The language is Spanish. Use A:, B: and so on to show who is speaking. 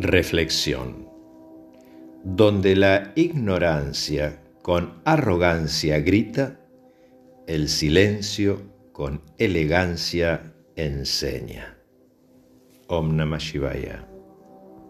A: Reflexión. Donde la ignorancia con arrogancia grita, el silencio con elegancia enseña. Om Namah Shivaya.